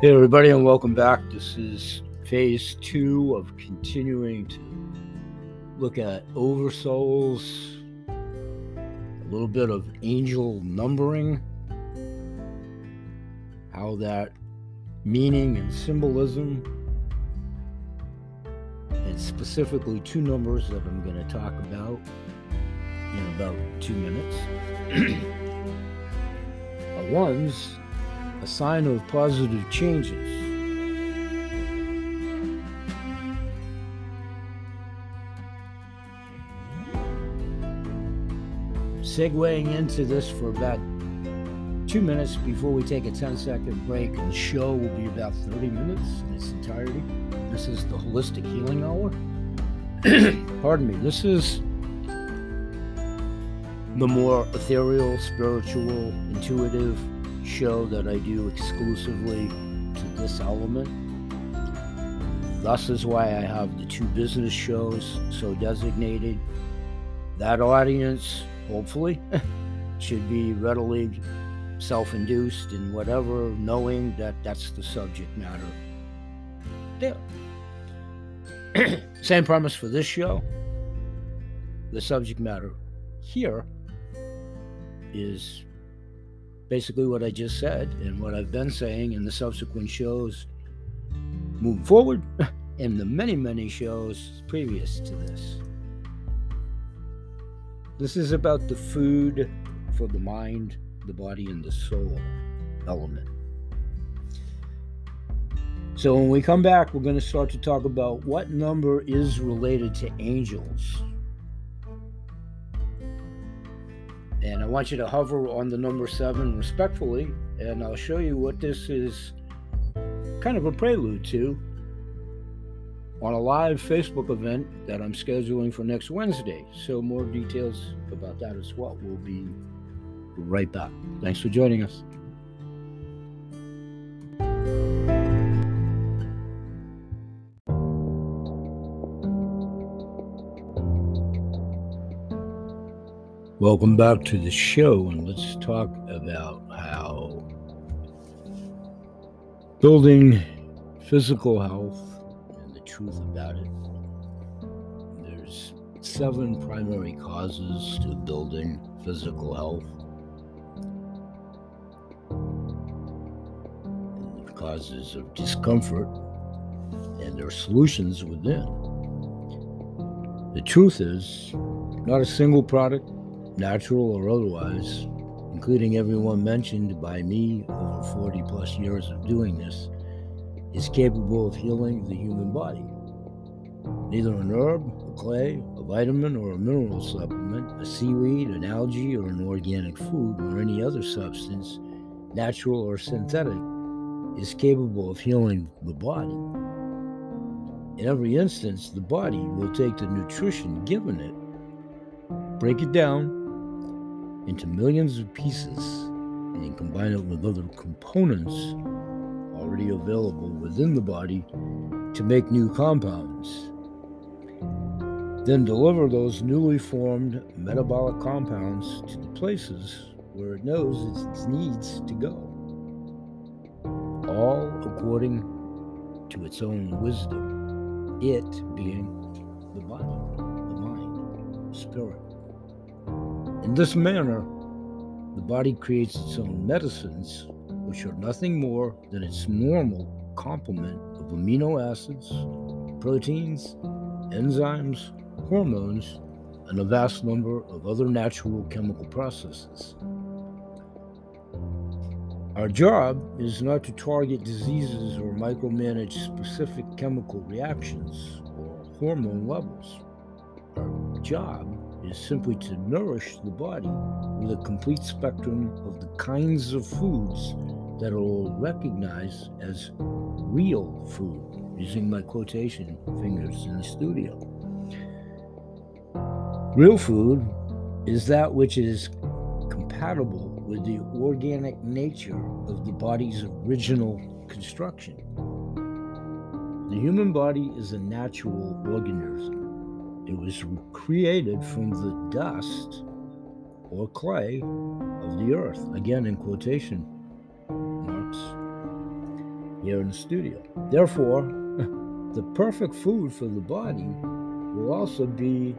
Hey, everybody, and welcome back. This is phase two of continuing to look at oversouls, a little bit of angel numbering, how that meaning and symbolism, and specifically two numbers that I'm going to talk about in about two minutes. one's a sign of positive changes. Segueing into this for about two minutes before we take a 10 second break, the show will be about 30 minutes in its entirety. This is the Holistic Healing Hour. Pardon me. This is the more ethereal, spiritual, intuitive show that I do exclusively to this element. Thus is why I have the two business shows so designated. That audience, hopefully, should be readily self induced in whatever, knowing that that's the subject matter. There. Same premise for this show. The subject matter here is basically what I just said and what I've been saying in the subsequent shows moving forward and the many, many shows previous to this. This is about the food for the mind, the body, and the soul element. So, when we come back, we're going to start to talk about what number is related to angels And I want you to hover on the number seven respectfully, and I'll show you what this is kind of a prelude to on a live Facebook event that I'm scheduling for next Wednesday. So, more details about that as well. We'll be right back. Thanks for joining us. Welcome back to the show, and let's talk about how building physical health and the truth about it. There's seven primary causes to building physical health. Causes of discomfort, and there are solutions within. The truth is, not a single product natural or otherwise, including everyone mentioned by me over 40 plus years of doing this, is capable of healing the human body. Neither an herb, a clay, a vitamin, or a mineral supplement, a seaweed, an algae, or an organic food, or any other substance, natural or synthetic, is capable of healing the body. In every instance, the body will take the nutrition given it, break it down, into millions of pieces and combine it with other components already available within the body to make new compounds. Then deliver those newly formed metabolic compounds to the places where it knows it needs to go. All according to its own wisdom, it being the body, the mind, the spirit. In this manner, the body creates its own medicines, which are nothing more than its normal complement of amino acids, proteins, enzymes, hormones, and a vast number of other natural chemical processes. Our job is not to target diseases or micromanage specific chemical reactions or hormone levels. Our job is simply to nourish the body with a complete spectrum of the kinds of foods that will recognize as real food, using my quotation fingers in the studio. Real food is that which is compatible with the organic nature of the body's original construction. The human body is a natural organism it was created from the dust or clay of the earth, again in quotation marks. here in the studio. Therefore, the perfect food for the body will also be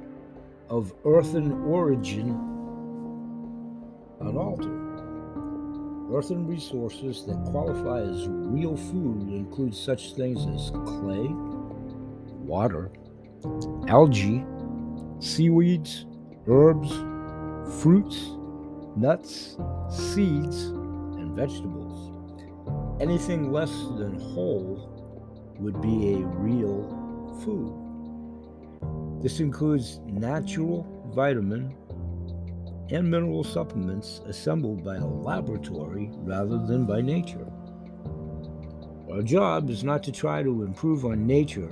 of earthen origin unaltered. Earthen resources that qualify as real food include such things as clay, water, algae, seaweeds, herbs, fruits, nuts, seeds, and vegetables. Anything less than whole would be a real food. This includes natural vitamin and mineral supplements assembled by a laboratory rather than by nature. Our job is not to try to improve on nature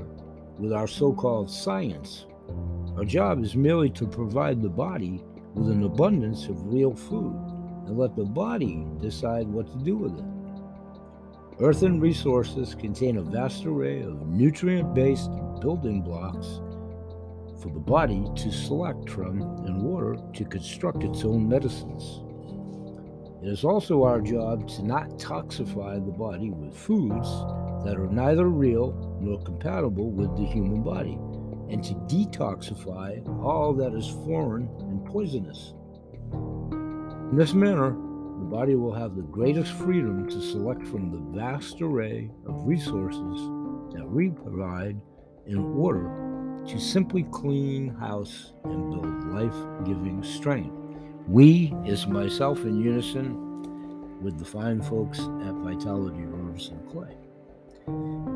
with our so called science. Our job is merely to provide the body with an abundance of real food and let the body decide what to do with it. Earthen resources contain a vast array of nutrient based building blocks for the body to select from in order to construct its own medicines. It is also our job to not toxify the body with foods that are neither real nor compatible with the human body, and to detoxify all that is foreign and poisonous. In this manner, the body will have the greatest freedom to select from the vast array of resources that we provide in order to simply clean house and build life giving strength. We is myself in unison with the fine folks at Vitality Herbs and Clay.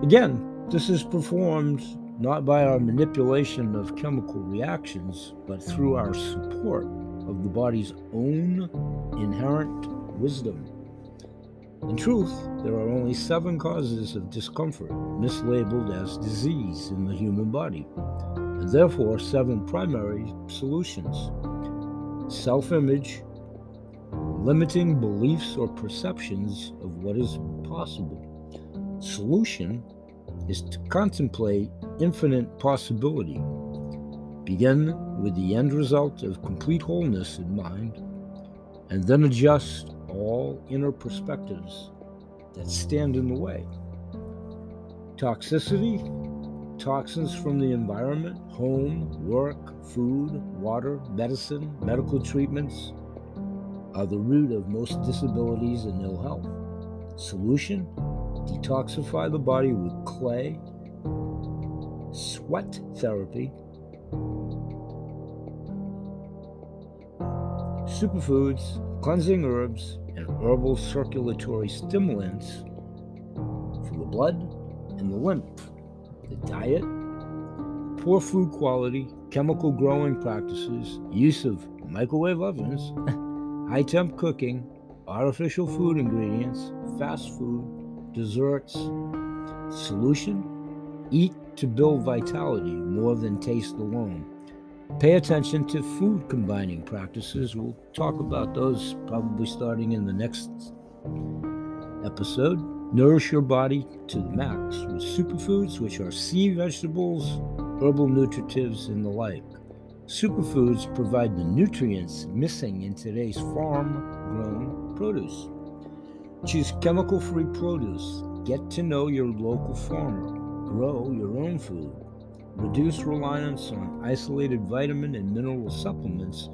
Again, this is performed not by our manipulation of chemical reactions, but through our support of the body's own inherent wisdom. In truth, there are only seven causes of discomfort mislabeled as disease in the human body, and therefore seven primary solutions self image, limiting beliefs or perceptions of what is possible. Solution is to contemplate infinite possibility. Begin with the end result of complete wholeness in mind, and then adjust all inner perspectives that stand in the way. Toxicity, toxins from the environment, home, work, food, water, medicine, medical treatments are the root of most disabilities and ill health. Solution detoxify the body with clay, sweat therapy, superfoods, cleansing herbs, and herbal circulatory stimulants for the blood and the lymph. The diet, poor food quality, chemical growing practices, use of microwave ovens, high temp cooking, artificial food ingredients, fast food, desserts. Solution Eat to build vitality more than taste alone. Pay attention to food combining practices. We'll talk about those probably starting in the next episode. Nourish your body to the max with superfoods, which are sea vegetables, herbal nutritives, and the like. Superfoods provide the nutrients missing in today's farm grown produce. Choose chemical free produce. Get to know your local farmer. Grow your own food. Reduce reliance on isolated vitamin and mineral supplements.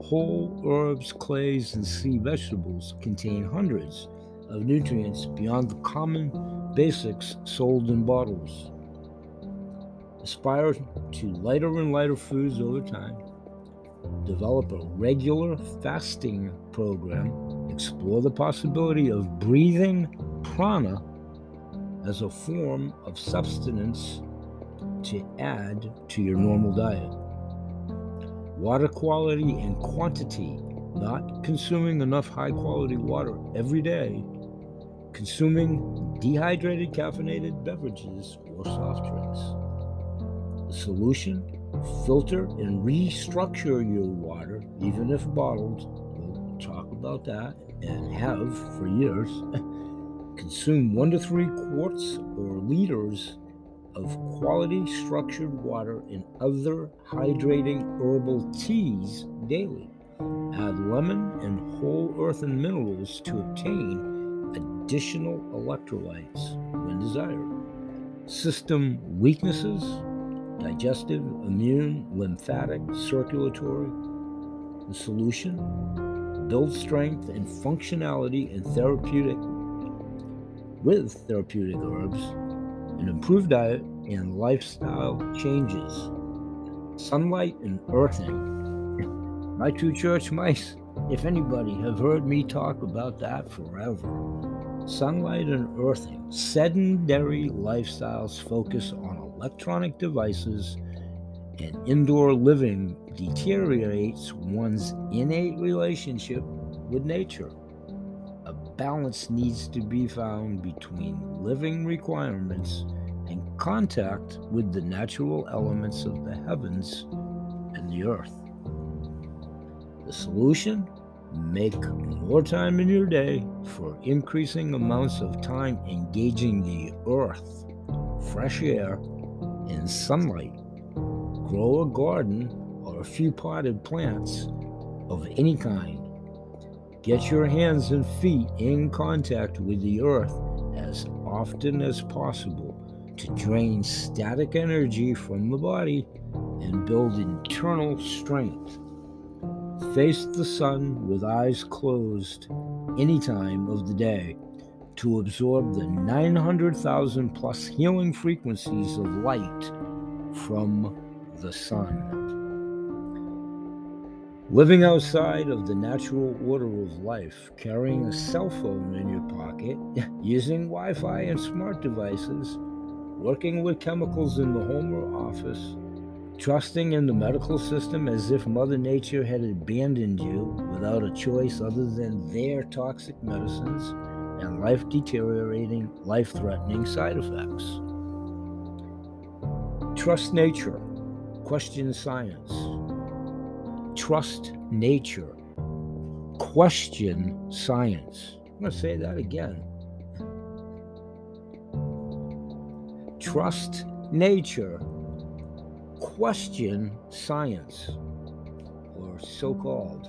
Whole herbs, clays, and sea vegetables contain hundreds of nutrients beyond the common basics sold in bottles. Aspire to lighter and lighter foods over time. Develop a regular fasting program. Explore the possibility of breathing prana as a form of substance to add to your normal diet. Water quality and quantity, not consuming enough high quality water every day, consuming dehydrated caffeinated beverages or soft drinks. The solution filter and restructure your water, even if bottled. Talk about that and have for years. Consume one to three quarts or liters of quality structured water and other hydrating herbal teas daily. Add lemon and whole earthen minerals to obtain additional electrolytes when desired. System weaknesses digestive, immune, lymphatic, circulatory. The solution build strength and functionality in therapeutic with therapeutic herbs, an improved diet, and lifestyle changes. Sunlight and earthing. My two church mice, if anybody, have heard me talk about that forever. Sunlight and earthing. Sedentary lifestyles focus on electronic devices and indoor living deteriorates one's innate relationship with nature. A balance needs to be found between living requirements and contact with the natural elements of the heavens and the earth. The solution? Make more time in your day for increasing amounts of time engaging the earth, fresh air, and sunlight. Grow a garden or a few potted plants of any kind. Get your hands and feet in contact with the earth as often as possible to drain static energy from the body and build internal strength. Face the sun with eyes closed any time of the day to absorb the 900,000 plus healing frequencies of light from the sun. Living outside of the natural order of life, carrying a cell phone in your pocket, using Wi Fi and smart devices, working with chemicals in the home or office, trusting in the medical system as if Mother Nature had abandoned you without a choice other than their toxic medicines and life deteriorating, life threatening side effects. Trust nature, question science. Trust nature, question science. I'm going to say that again. Trust nature, question science, or so called.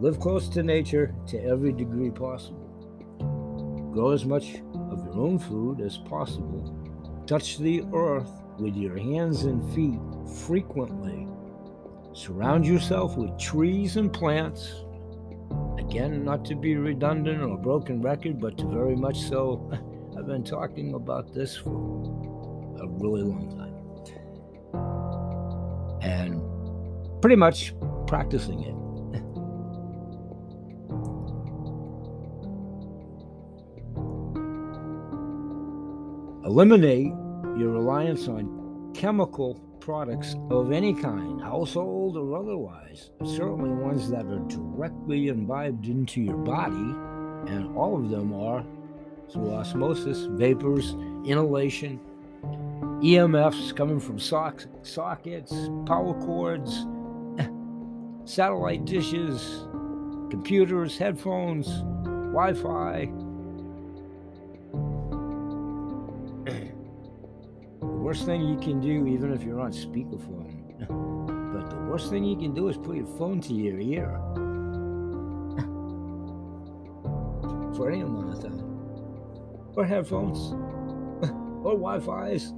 Live close to nature to every degree possible. Grow as much of your own food as possible. Touch the earth with your hands and feet frequently. Surround yourself with trees and plants. Again, not to be redundant or broken record, but to very much so. I've been talking about this for a really long time. And pretty much practicing it. Eliminate your reliance on chemical products of any kind, household or otherwise, certainly ones that are directly imbibed into your body, and all of them are through osmosis, vapors, inhalation, EMFs coming from sockets, power cords, satellite dishes, computers, headphones, Wi Fi, worst thing you can do, even if you're on speakerphone, but the worst thing you can do is put your phone to your ear. For any amount of time, or headphones, or Wi-Fi's.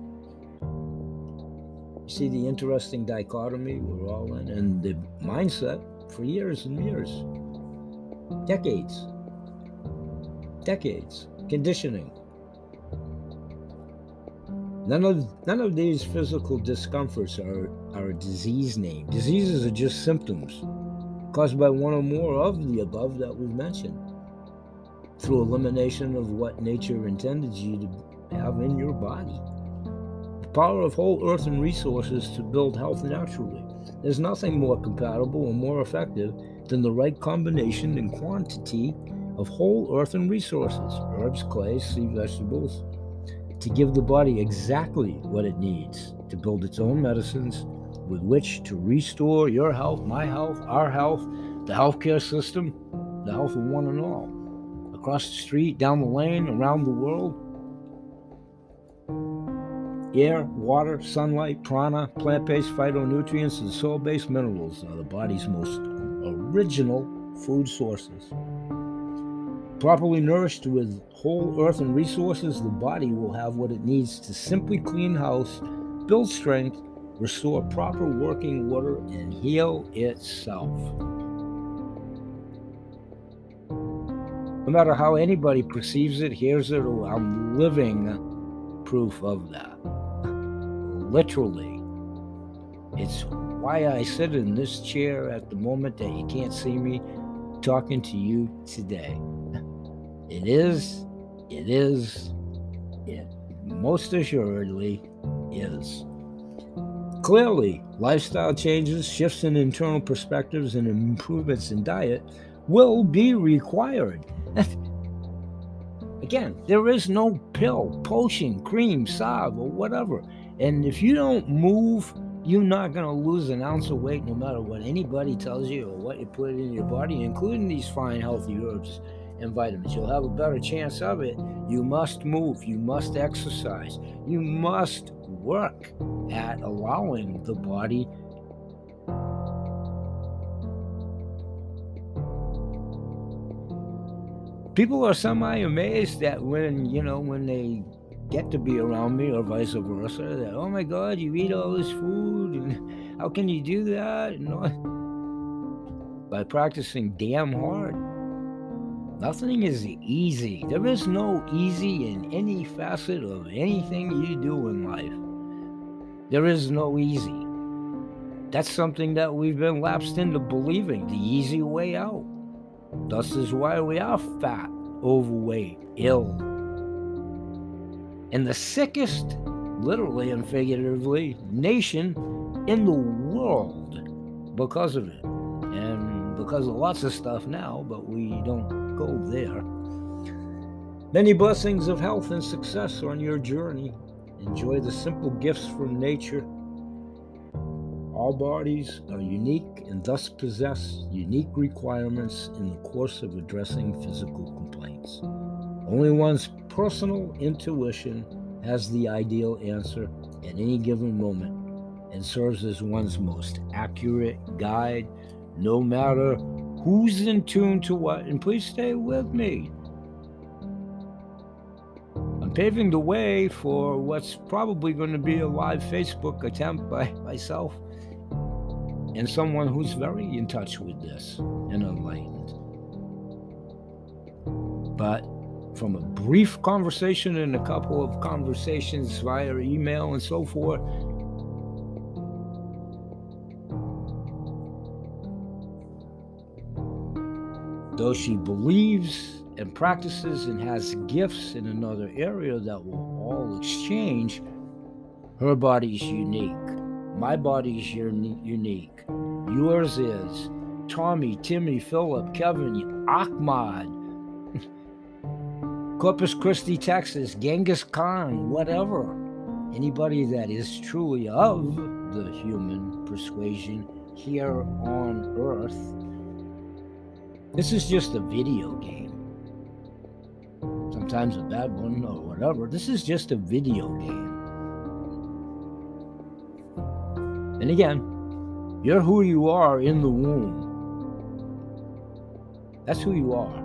You see the interesting dichotomy we're all in, and the mindset for years and years, decades, decades, conditioning None of none of these physical discomforts are, are a disease name. Diseases are just symptoms caused by one or more of the above that we've mentioned through elimination of what nature intended you to have in your body. The power of whole earth and resources to build health naturally. There's nothing more compatible or more effective than the right combination and quantity of whole earth and resources herbs, clays, sea vegetables, to give the body exactly what it needs to build its own medicines with which to restore your health, my health, our health, the healthcare system, the health of one and all. Across the street, down the lane, around the world. Air, water, sunlight, prana, plant based phytonutrients, and soil based minerals are the body's most original food sources. Properly nourished with whole earth and resources, the body will have what it needs to simply clean house, build strength, restore proper working water, and heal itself. No matter how anybody perceives it, hears it, or I'm living proof of that. Literally. It's why I sit in this chair at the moment that you can't see me talking to you today. It is, it is, it most assuredly is. Clearly, lifestyle changes, shifts in internal perspectives, and improvements in diet will be required. Again, there is no pill, potion, cream, salve, or whatever. And if you don't move, you're not going to lose an ounce of weight no matter what anybody tells you or what you put in your body, including these fine, healthy herbs and vitamins. You'll have a better chance of it. You must move. You must exercise. You must work at allowing the body people are semi amazed that when you know when they get to be around me or vice versa that oh my god you eat all this food and how can you do that and by practicing damn hard nothing is easy. There is no easy in any facet of anything you do in life. There is no easy. That's something that we've been lapsed into believing the easy way out. Thus is why we are fat overweight ill. And the sickest, literally and figuratively, nation in the world because of it. And because of lots of stuff now, but we don't go there. Many blessings of health and success on your journey. Enjoy the simple gifts from nature. All bodies are unique and thus possess unique requirements in the course of addressing physical complaints. Only one's personal intuition has the ideal answer at any given moment and serves as one's most accurate guide, no matter who's in tune to what. And please stay with me. I'm paving the way for what's probably going to be a live Facebook attempt by myself and someone who's very in touch with this and enlightened. But from a brief conversation and a couple of conversations via email and so forth. Though she believes and practices and has gifts in another area that will all exchange, her body is unique. My body is unique. Yours is. Tommy, Timmy, Philip, Kevin, Ahmad, Corpus Christi, Texas, Genghis Khan, whatever. Anybody that is truly of the human persuasion here on earth. This is just a video game. Sometimes a bad one or whatever. This is just a video game. And again, you're who you are in the womb. That's who you are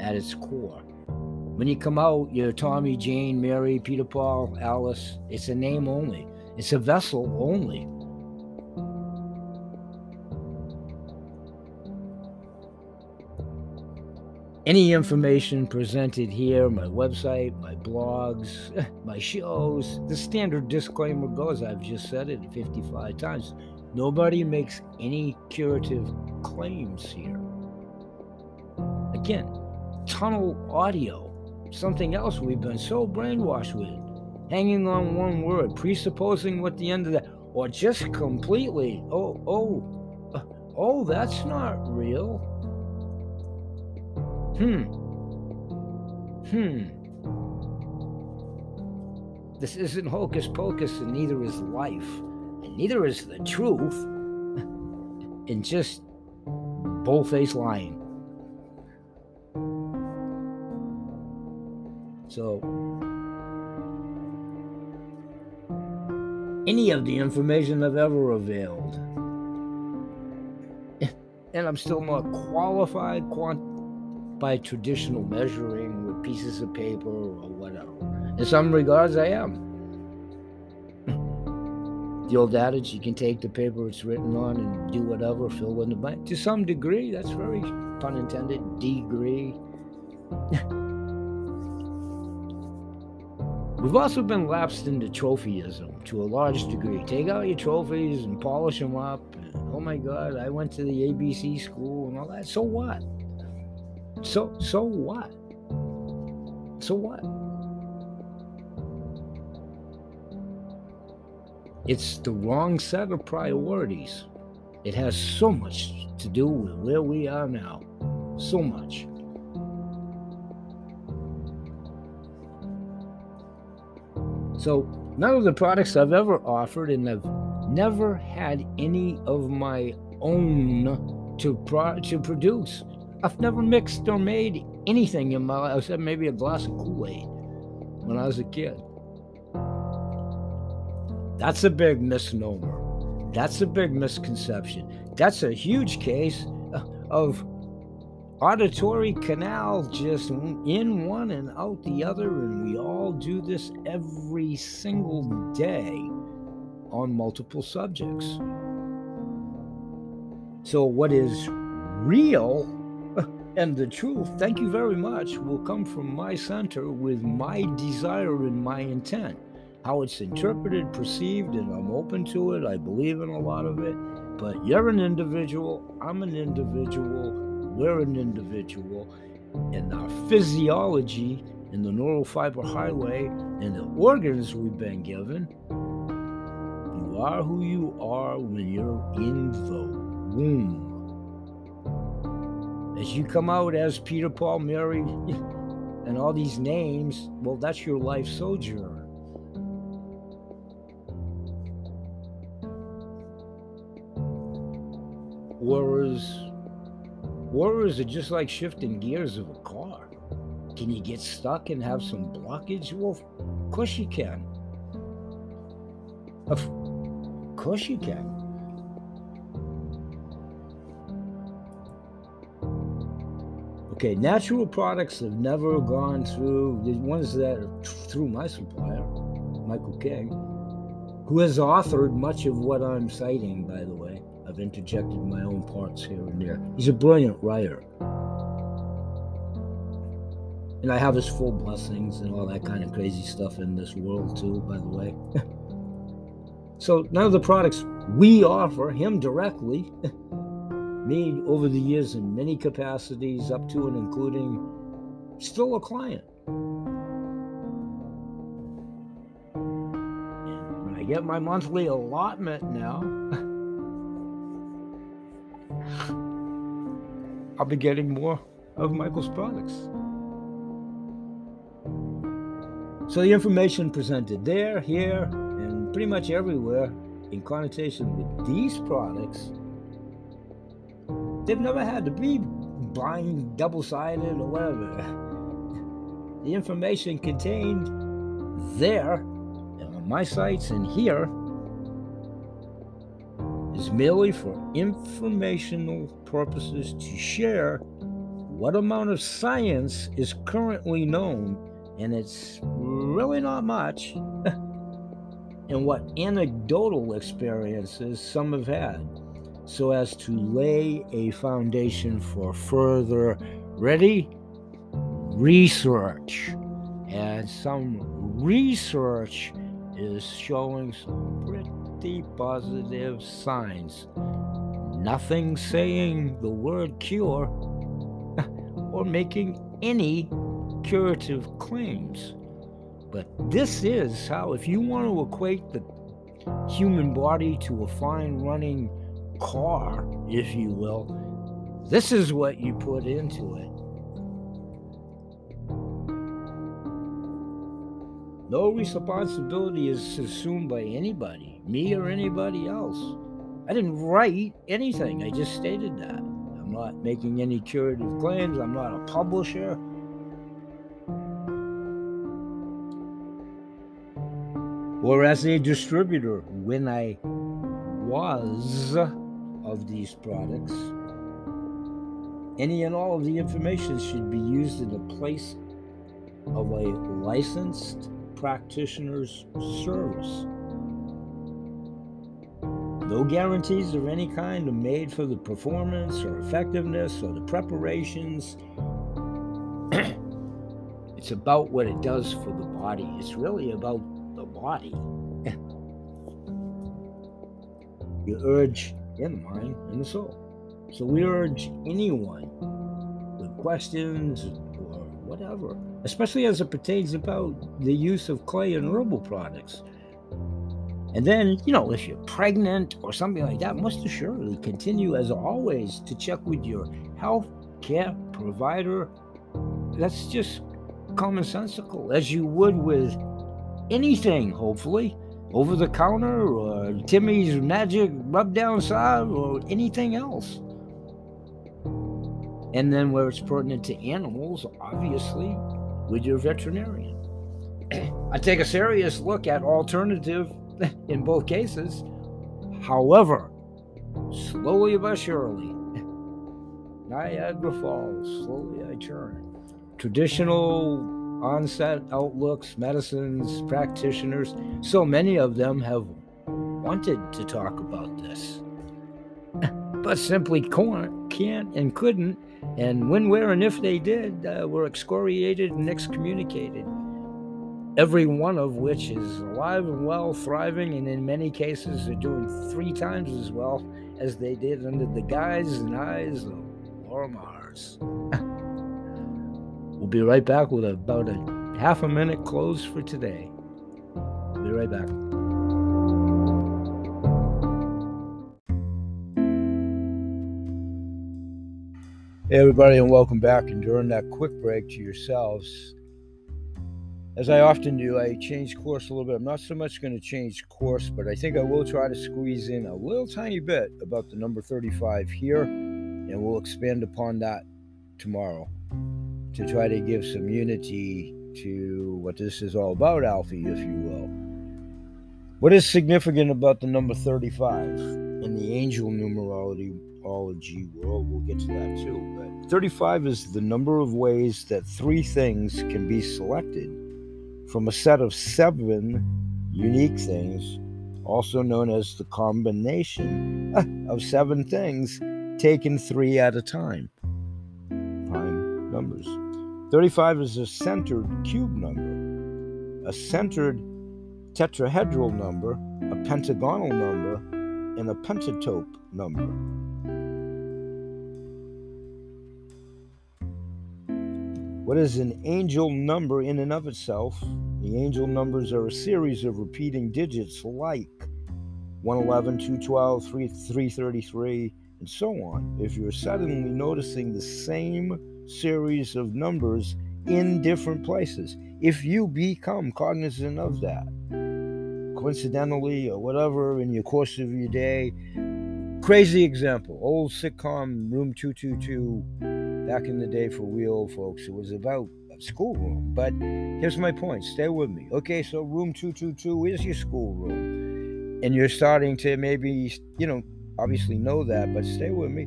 at its core. When you come out, you're Tommy, Jane, Mary, Peter, Paul, Alice. It's a name only, it's a vessel only. Any information presented here, my website, my blogs, my shows, the standard disclaimer goes I've just said it 55 times. Nobody makes any curative claims here. Again, tunnel audio something else we've been so brainwashed with. Hanging on one word, presupposing what the end of that, or just completely, oh, oh, uh, oh, that's not real. Hmm. Hmm. This isn't hocus pocus, and neither is life, and neither is the truth, and just bullface lying. So, any of the information I've ever availed, and I'm still more qualified, quant- by traditional measuring with pieces of paper or whatever. In some regards, I am. the old adage, you can take the paper it's written on and do whatever, fill in the blank. To some degree, that's very pun intended, degree. We've also been lapsed into trophyism to a large degree. Take out your trophies and polish them up. And, oh my God, I went to the ABC school and all that. So what? So so what? So what? It's the wrong set of priorities. It has so much to do with where we are now. So much. So, none of the products I've ever offered, and I've never had any of my own to pro- to produce. I've never mixed or made anything in my life except maybe a glass of Kool Aid when I was a kid. That's a big misnomer. That's a big misconception. That's a huge case uh, of auditory canal just in one and out the other, and we all do this every single day on multiple subjects. So, what is real and the truth, thank you very much, will come from my center with my desire and my intent. How it's interpreted, perceived, and I'm open to it. I believe in a lot of it. But you're an individual, I'm an individual we're an individual, and our physiology and the neural fiber highway and the organs we've been given, you are who you are when you're in the womb. As you come out as Peter, Paul, Mary, and all these names, well, that's your life sojourn. Whereas Warriors are just like shifting gears of a car. Can you get stuck and have some blockage? Well, of course you can. Of course you can. Okay, natural products have never gone through the ones that through my supplier, Michael King, who has authored much of what I'm citing, by the way. I've interjected my own parts here and there. He's a brilliant writer. And I have his full blessings and all that kind of crazy stuff in this world, too, by the way. so, none of the products we offer him directly, me over the years in many capacities, up to and including still a client. When I get my monthly allotment now, I'll be getting more of Michael's products. So the information presented there, here, and pretty much everywhere in connotation with these products, they've never had to be blind, double-sided, or whatever. The information contained there on my sites and here is merely for informational purposes to share what amount of science is currently known, and it's really not much, and what anecdotal experiences some have had, so as to lay a foundation for further ready research. And some research is showing some pretty positive signs. Nothing saying the word cure or making any curative claims. But this is how, if you want to equate the human body to a fine running car, if you will, this is what you put into it. No responsibility is assumed by anybody, me or anybody else. I didn't write anything, I just stated that. I'm not making any curative claims, I'm not a publisher. Or as a distributor, when I was of these products, Any and all of the information should be used in the place of a licensed practitioner's service. No guarantees of any kind are made for the performance or effectiveness or the preparations. it's about what it does for the body. It's really about the body. you urge in the mind and the soul. So we urge anyone with questions or whatever, especially as it pertains about the use of clay and herbal products. And then, you know, if you're pregnant or something like that, must assuredly continue as always to check with your health care provider. That's just commonsensical, as you would with anything, hopefully over the counter or Timmy's magic rub down salve or anything else. And then where it's pertinent to animals, obviously, with your veterinarian. I take a serious look at alternative in both cases. However, slowly but surely, Niagara Falls, slowly I turn. Traditional onset outlooks, medicines, practitioners, so many of them have wanted to talk about this, but simply can't and couldn't. And when, where, and if they did, uh, were excoriated and excommunicated. Every one of which is alive and well, thriving, and in many cases are doing three times as well as they did under the guise and eyes of Laura. We'll be right back with about a half a minute close for today. We'll be right back. Hey, everybody, and welcome back. And during that quick break to yourselves, as I often do, I change course a little bit. I'm not so much going to change course, but I think I will try to squeeze in a little tiny bit about the number 35 here, and we'll expand upon that tomorrow to try to give some unity to what this is all about, Alfie, if you will. What is significant about the number 35 in the angel numerology world? We'll get to that too. But 35 is the number of ways that three things can be selected from a set of seven unique things, also known as the combination of seven things taken three at a time. Prime numbers. 35 is a centered cube number, a centered tetrahedral number, a pentagonal number, and a pentatope number. What is an angel number in and of itself? The angel numbers are a series of repeating digits like 111, 212, 333, and so on. If you're suddenly noticing the same series of numbers in different places. If you become cognizant of that, coincidentally or whatever, in your course of your day, crazy example old sitcom Room 222 back in the day for real folks. It was about a schoolroom. But here's my point stay with me. Okay, so Room 222 is your schoolroom. And you're starting to maybe, you know, obviously know that, but stay with me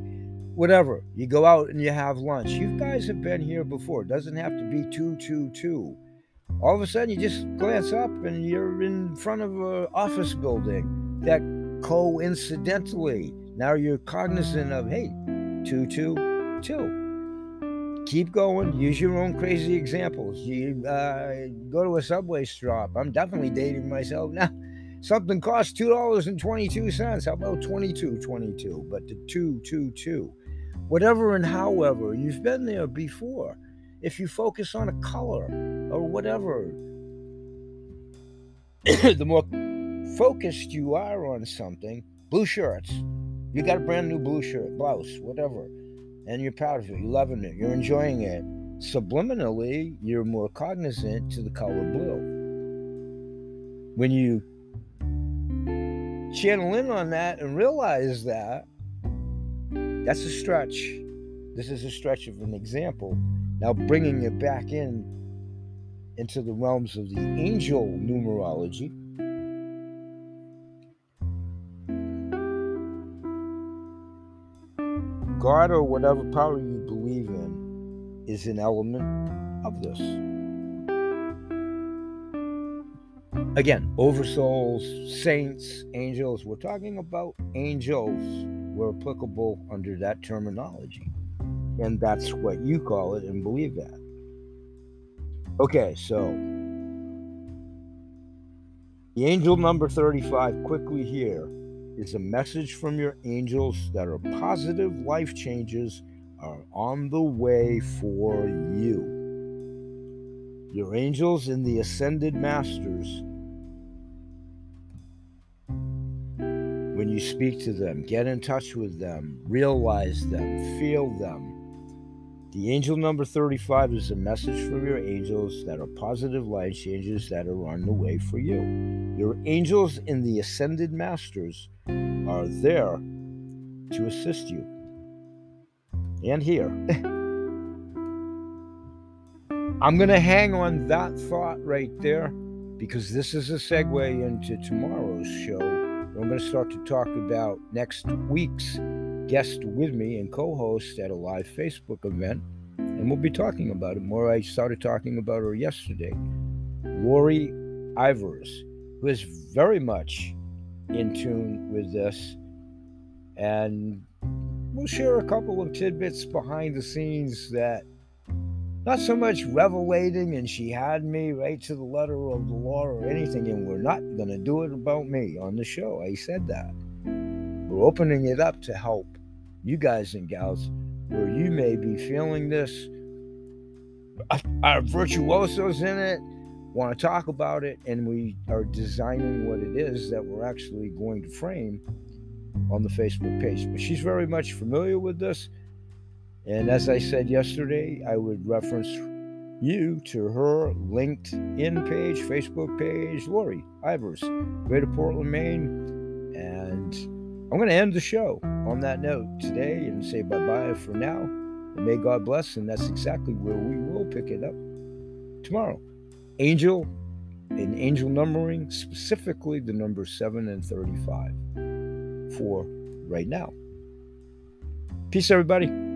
whatever. You go out and you have lunch. You guys have been here before. It doesn't have to be 222. All of a sudden, you just glance up and you're in front of an office building that coincidentally, now you're cognizant of, hey, 222. Keep going. Use your own crazy examples. You uh, go to a subway stop. I'm definitely dating myself now something costs two dollars and twenty-two cents. How about twenty-two, twenty-two? But the two, two, two whatever and however. You've been there before. If you focus on a color or whatever, the more focused you are on something, blue shirts, you got a brand new blue shirt, blouse, whatever, and you're proud of it, you're loving it, you're enjoying it. Subliminally, you're more cognizant to the color blue. When you channel in on that and realize that, that's a stretch. This is a stretch of an example. Now, bringing it back in into the realms of the angel numerology. God or whatever power you believe in is an element of this. Again, oversouls, saints, angels, we're talking about angels were applicable under that terminology. And that's what you call it and believe that. Okay, so the angel number 35, quickly here, is a message from your angels that are positive life changes are on the way for you. Your angels and the ascended masters, when you speak to them, get in touch with them, realize them, feel them. The angel number 35 is a message from your angels that are positive life changes that are on the way for you. Your angels and the ascended masters are there to assist you. And here. I'm going to hang on that thought right there because this is a segue into tomorrow's show. I'm going to start to talk about next week's guest with me and co host at a live Facebook event. And we'll be talking about it more. I started talking about her yesterday. Lori Ivers, who is very much in tune with this. And we'll share a couple of tidbits behind the scenes that not so much revelating and she had me right to the letter of the law or anything, and we're not going to do it about me on the show. I said that. We're opening it up to help you guys and gals where you may be feeling this. Our virtuosos in it want to talk about it, and we are designing what it is that we're actually going to frame on the Facebook page. But she's very much familiar with this. And as I said yesterday, I would reference you to her LinkedIn page, Facebook page, Lori Ivers, Greater Portland, Maine. And I'm going to end the show on that note today and say bye bye for now. And may God bless. And that's exactly where we will pick it up tomorrow. Angel in angel numbering, specifically the number 7 and 35 for right now. Peace, everybody.